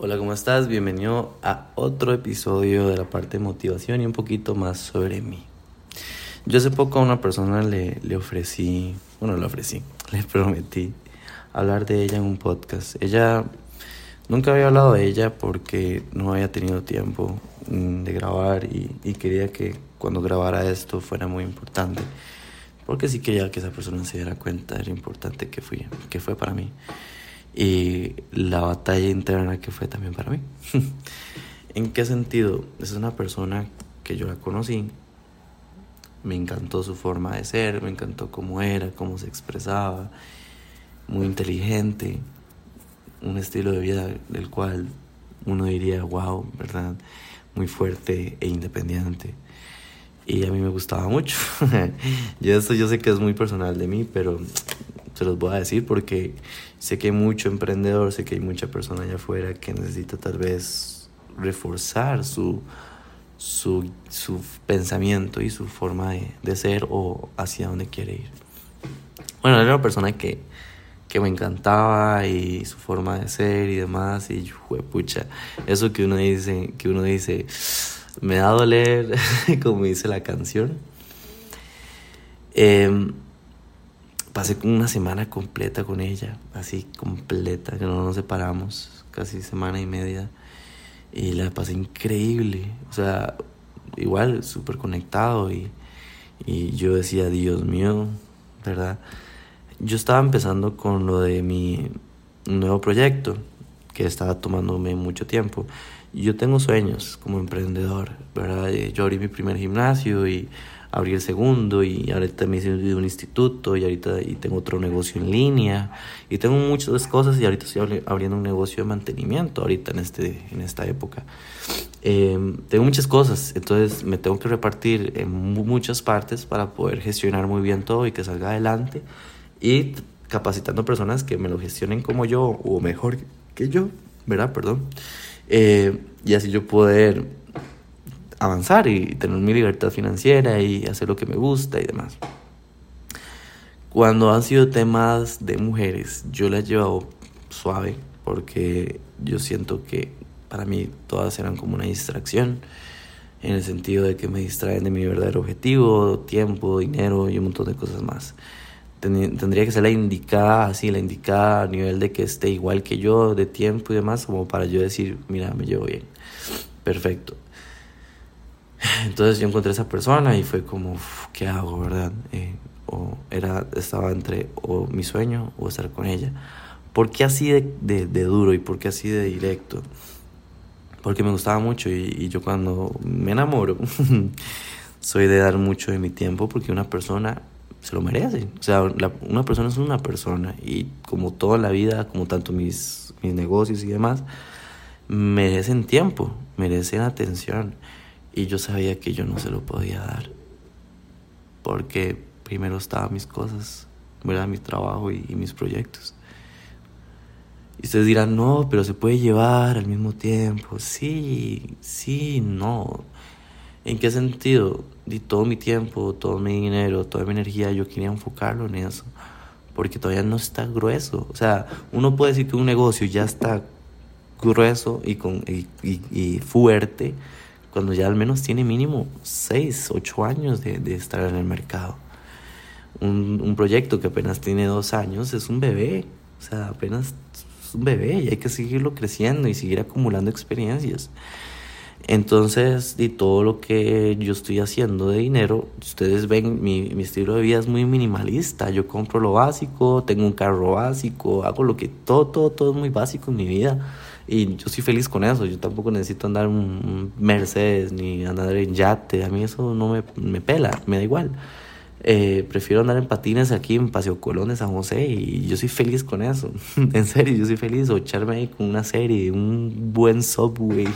Hola, ¿cómo estás? Bienvenido a otro episodio de la parte de motivación y un poquito más sobre mí. Yo hace poco a una persona le, le ofrecí, bueno, le ofrecí, le prometí hablar de ella en un podcast. Ella, nunca había hablado de ella porque no había tenido tiempo mm, de grabar y, y quería que cuando grabara esto fuera muy importante. Porque sí quería que esa persona se diera cuenta de lo importante que, fui, que fue para mí y la batalla interna que fue también para mí. ¿En qué sentido? Es una persona que yo la conocí, me encantó su forma de ser, me encantó cómo era, cómo se expresaba, muy inteligente, un estilo de vida del cual uno diría, wow, ¿verdad? Muy fuerte e independiente. Y a mí me gustaba mucho. y esto yo sé que es muy personal de mí, pero se los voy a decir porque sé que hay mucho emprendedor, sé que hay mucha persona allá afuera que necesita tal vez reforzar su, su, su pensamiento y su forma de, de, ser o hacia dónde quiere ir. Bueno, era una persona que, que me encantaba y su forma de ser y demás y pucha, eso que uno dice, que uno dice, me da doler, como dice la canción. Eh, pasé una semana completa con ella, así completa, que no nos separamos, casi semana y media. Y la pasé increíble, o sea, igual súper conectado y, y yo decía, Dios mío, ¿verdad? Yo estaba empezando con lo de mi nuevo proyecto, que estaba tomándome mucho tiempo. Yo tengo sueños como emprendedor, ¿verdad? Yo abrí mi primer gimnasio y abrí el segundo y ahorita me hice un instituto y ahorita y tengo otro negocio en línea y tengo muchas cosas y ahorita estoy abriendo un negocio de mantenimiento ahorita en, este, en esta época. Em, tengo muchas cosas, entonces me tengo que repartir en muchas partes para poder gestionar muy bien todo y que salga adelante y capacitando personas que me lo gestionen como yo o mejor que yo, ¿verdad? Perdón. Eh, y así yo poder avanzar y tener mi libertad financiera y hacer lo que me gusta y demás. Cuando han sido temas de mujeres, yo las he llevado suave porque yo siento que para mí todas eran como una distracción en el sentido de que me distraen de mi verdadero objetivo, tiempo, dinero y un montón de cosas más. Tendría que ser la indicada, así, la indicada a nivel de que esté igual que yo de tiempo y demás, como para yo decir, mira, me llevo bien. Perfecto. Entonces yo encontré a esa persona y fue como, ¿qué hago, verdad? Eh, o era, estaba entre o mi sueño o estar con ella. ¿Por qué así de, de, duro y por qué así de directo? Porque me gustaba mucho y, yo cuando me enamoro soy de dar mucho de mi tiempo porque una persona se lo merece. O sea, una persona es una persona y como toda la vida, como tanto mis, mis negocios y demás, merecen tiempo, merecen atención. Y yo sabía que yo no se lo podía dar. Porque primero estaban mis cosas, ¿verdad? Mi trabajo y, mis proyectos. Y ustedes dirán, no, pero se puede llevar al mismo tiempo. Sí, sí, no. ¿En qué sentido? Y todo mi tiempo, todo mi dinero, toda mi energía, yo quería enfocarlo en eso. Porque todavía no está grueso. O sea, uno puede decir que un negocio ya está grueso y, con, y fuerte cuando ya al menos tiene mínimo 6, 8 años de, de estar en el mercado. Un, un, proyecto que apenas tiene 2 años es un bebé, o sea, apenas es un bebé y hay que seguirlo creciendo y seguir acumulando experiencias. Entonces, y todo lo que yo estoy haciendo de dinero, ustedes ven, mi, mi, estilo de vida es muy minimalista. Yo compro lo básico, tengo un carro básico, hago lo que todo, todo, todo es muy básico en mi vida. Y yo soy feliz con eso. Yo tampoco necesito andar un Mercedes ni andar en yate. A mí eso no me, me pela, me da igual. Eh, prefiero andar en patines aquí en Paseo Colón de San José y yo soy feliz con eso. en serio, yo soy feliz. O echarme ahí con una serie, un buen subway.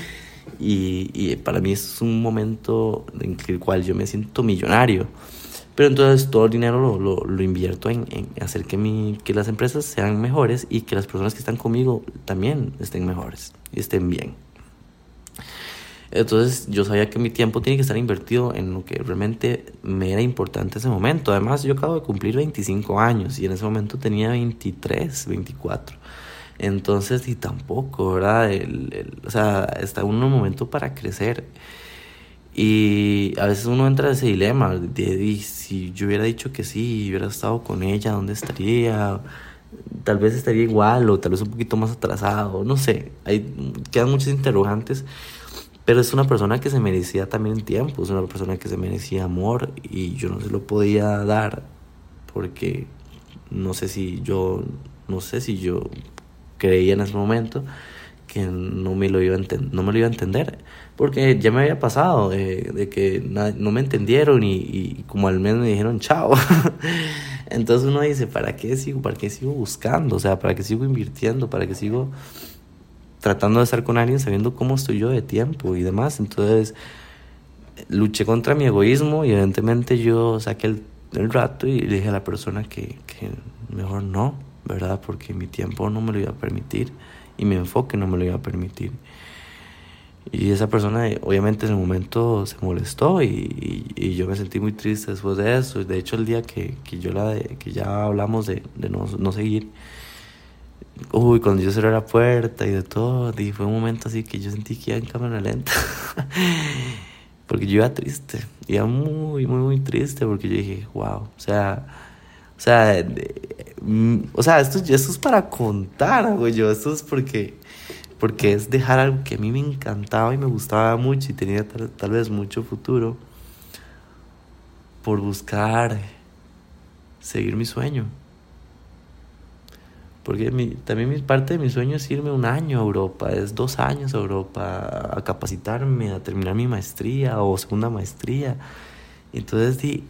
y, y para mí es un momento en el cual yo me siento millonario. Pero entonces todo el dinero lo, lo, invierto en, en, hacer que, mi, que las empresas sean mejores y que las personas que están conmigo también estén mejores y estén bien. Entonces yo sabía que mi tiempo tiene que estar invertido en lo que realmente me era importante ese momento. Además yo acabo de cumplir 25 años y en ese momento tenía 23, 24. Entonces, y tampoco, ¿verdad? O sea, está un momento para crecer. Y a veces uno entra en ese dilema de, si yo hubiera dicho que sí, hubiera estado con ella, ¿dónde estaría? Tal vez estaría igual o tal vez un poquito más atrasado, no sé. Hay, quedan muchos interrogantes, pero es una persona que se merecía también tiempo, es una persona que se merecía amor y yo no se lo podía dar porque no sé si yo, no sé si yo creía en ese momento que no me lo iba a, no me lo iba a entender, porque ya me había pasado de que no me entendieron y, como al menos me dijeron chao. Entonces uno dice, ¿para qué sigo? ¿Para qué sigo buscando? O sea, ¿para qué sigo invirtiendo? ¿Para qué sigo tratando de estar con alguien sabiendo cómo estoy yo de tiempo y demás? Entonces luché contra mi egoísmo y evidentemente yo saqué el, el rato y le dije a la persona que, que mejor no, ¿verdad? Porque mi tiempo no me lo iba a permitir y mi enfoque no me lo iba a permitir. Y esa persona obviamente en el momento se molestó y, y, yo me sentí muy triste después de eso. De hecho el día que, que yo la que ya hablamos de, de no, no, seguir, uy, cuando yo cerré la puerta y de todo, y fue un momento así que yo sentí que iba en cámara lenta. porque yo iba triste, iba muy, muy, muy triste porque yo dije, wow, o sea, o sea, mm, o sea, esto, esto es para contar, güey, yo, esto es porque porque es dejar algo que a mí me encantaba y me gustaba mucho y tenía tal, vez mucho futuro por buscar seguir mi sueño. Porque mi, también mi, parte de mi sueño es irme un año a Europa, es dos años a Europa, a capacitarme, a terminar mi maestría o segunda maestría. Entonces,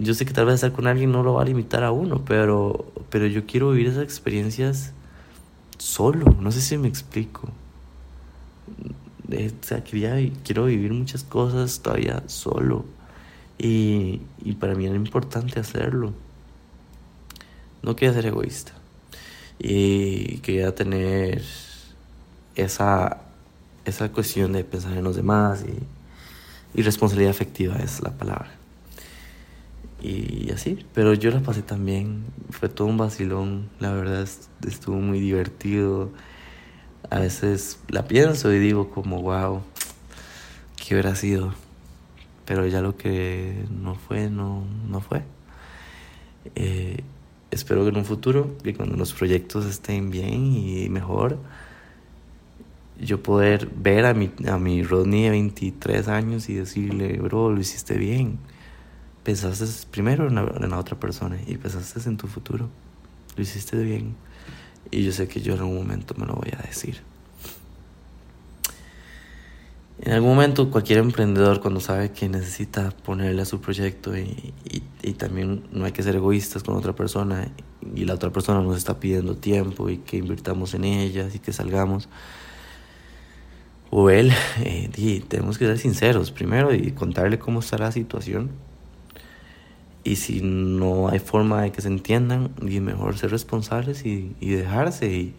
yo sé que tal vez estar con alguien no lo va a limitar a uno, pero, pero yo quiero vivir esas experiencias solo, no sé si me explico. O quiero vivir muchas cosas todavía solo. Y, y para mí era importante hacerlo. No quería ser egoísta. Y quería tener esa, esa cuestión de pensar en los demás y responsabilidad afectiva es la palabra. Y así, pero yo la pasé también, fue todo un vacilón, la verdad estuvo muy divertido. A veces la pienso y digo como, wow, ¿qué hubiera sido? Pero ya lo que no fue, no, no fue. Eh, espero que en un futuro, que cuando los proyectos estén bien y mejor, yo poder ver a mi, a mi Rodney de 23 años y decirle, bro, lo hiciste bien pensaste primero en la, otra persona y pensaste en tu futuro. Lo hiciste bien. Y yo sé que yo en algún momento me lo voy a decir. En algún momento cualquier emprendedor cuando sabe que necesita ponerle a su proyecto y, y, también no hay que ser egoístas con otra persona y la otra persona nos está pidiendo tiempo y que invirtamos en ellas y que salgamos. O él, eh, y tenemos que ser sinceros primero y contarle cómo está la situación y si no hay forma de que se entiendan, y mejor ser responsables y, y dejarse y,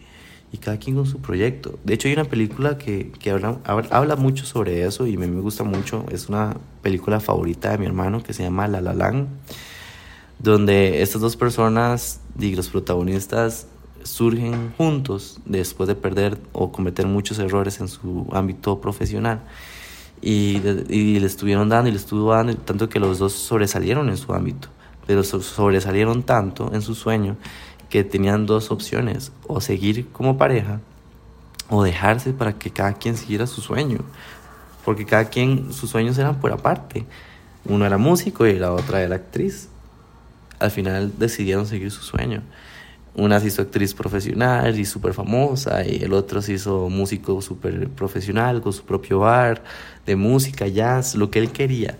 cada quien con su proyecto. De hecho hay una película que, que habla, habla mucho sobre eso y me, me gusta mucho. Es una película favorita de mi hermano que se llama La La Land, donde estas dos personas y los protagonistas surgen juntos después de perder o cometer muchos errores en su ámbito profesional y, y, le estuvieron dando y le estuvo dando, tanto que los dos sobresalieron en su ámbito, pero sobresalieron tanto en su sueño que tenían dos opciones, o seguir como pareja o dejarse para que cada quien siguiera su sueño, porque cada quien, sus sueños eran por aparte, uno era músico y la otra era actriz, al final decidieron seguir su sueño. Una se hizo actriz profesional y súper famosa, y el otro se hizo músico súper profesional con su propio bar de música, jazz, lo que él quería.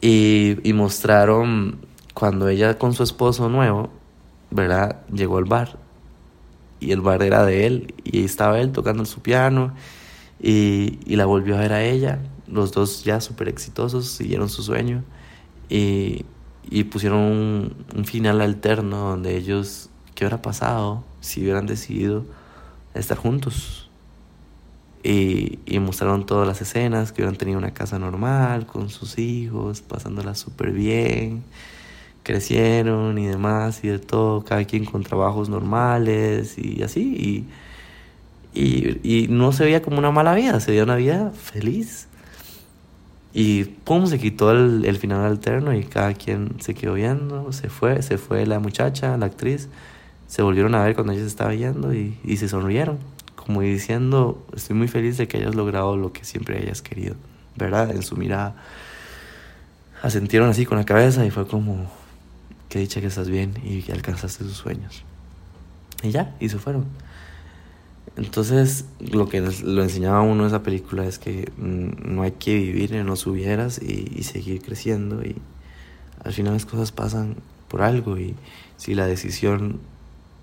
Y, y mostraron cuando ella con su esposo nuevo, ¿verdad? Llegó al bar y el bar era de él y estaba él tocando su piano y, y la volvió a ver a ella. Los dos ya súper exitosos, siguieron su sueño y, y pusieron un, final alterno donde ellos, ¿qué hubiera pasado si hubieran decidido estar juntos? Y, y, mostraron todas las escenas, que hubieran tenido una casa normal con sus hijos, pasándola súper bien, crecieron y demás y de todo, cada quien con trabajos normales y así. Y, y, no se veía como una mala vida, se veía una vida feliz. Y pum, se quitó el, el final alterno y cada quien se quedó viendo, se fue, se fue la muchacha, la actriz, se volvieron a ver cuando ella se estaba viendo y, y se sonrieron, como diciendo, estoy muy feliz de que hayas logrado lo que siempre hayas querido, ¿verdad? En su mirada. Asentieron así con la cabeza y fue como, que dicha que estás bien y que alcanzaste tus sueños. Y ya, y se fueron. Entonces, lo que lo enseñaba uno esa película es que mm, no hay que vivir en los hubieras y, seguir creciendo. Y al final las cosas pasan por algo. Y si la decisión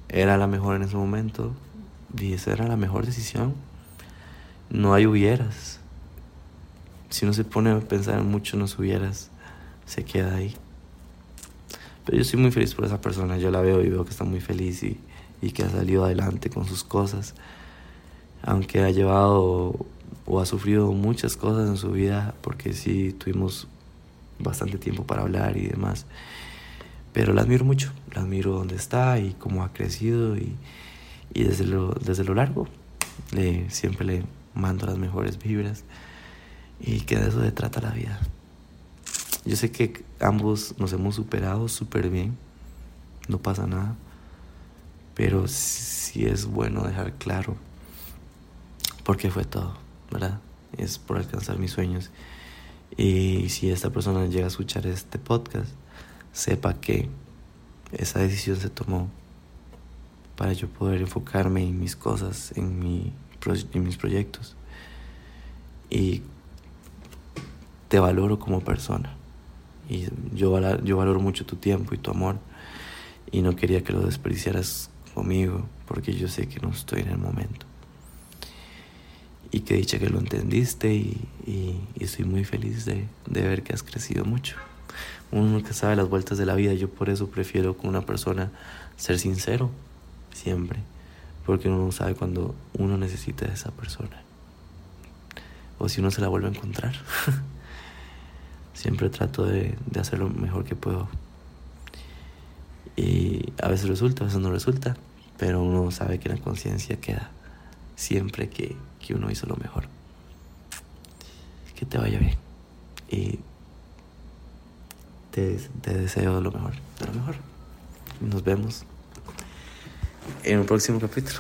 era la mejor en ese momento, y esa era la mejor decisión, no hay hubieras. Si uno se pone a pensar mucho en los hubieras, se queda ahí. Pero yo estoy muy feliz por esa persona, yo la veo y veo que está muy feliz y que ha salido adelante con sus cosas. Aunque ha llevado o ha sufrido muchas cosas en su vida, porque sí tuvimos bastante tiempo para hablar y demás. Pero la admiro mucho, la admiro donde está y cómo ha crecido y, y desde, lo, desde lo largo le, siempre le mando las mejores vibras y que de eso se trata la vida. Yo sé que ambos nos hemos superado súper bien, no pasa nada, pero sí es bueno dejar claro por qué fue todo, ¿verdad? Es por alcanzar mis sueños. Y si esta persona llega a escuchar este podcast, sepa que esa decisión se tomó para yo poder enfocarme en mis cosas, en, mi, en mis proyectos. Y te valoro como persona. Y yo, yo valoro mucho tu tiempo y tu amor. Y no quería que lo desperdiciaras conmigo, porque yo sé que no estoy en el momento. Y que dicha que lo entendiste y, y, estoy muy feliz de, de, ver que has crecido mucho. Uno nunca sabe las vueltas de la vida, yo por eso prefiero con una persona ser sincero siempre, porque uno no sabe cuando uno necesita a esa persona o si uno se la vuelve a encontrar. Siempre trato de, de hacer lo mejor que puedo. Y a veces resulta, a veces no resulta, pero uno sabe que la conciencia queda siempre que, que uno hizo lo mejor. Que te vaya bien. Y te, deseo lo mejor, de lo mejor. Nos vemos en un próximo capítulo.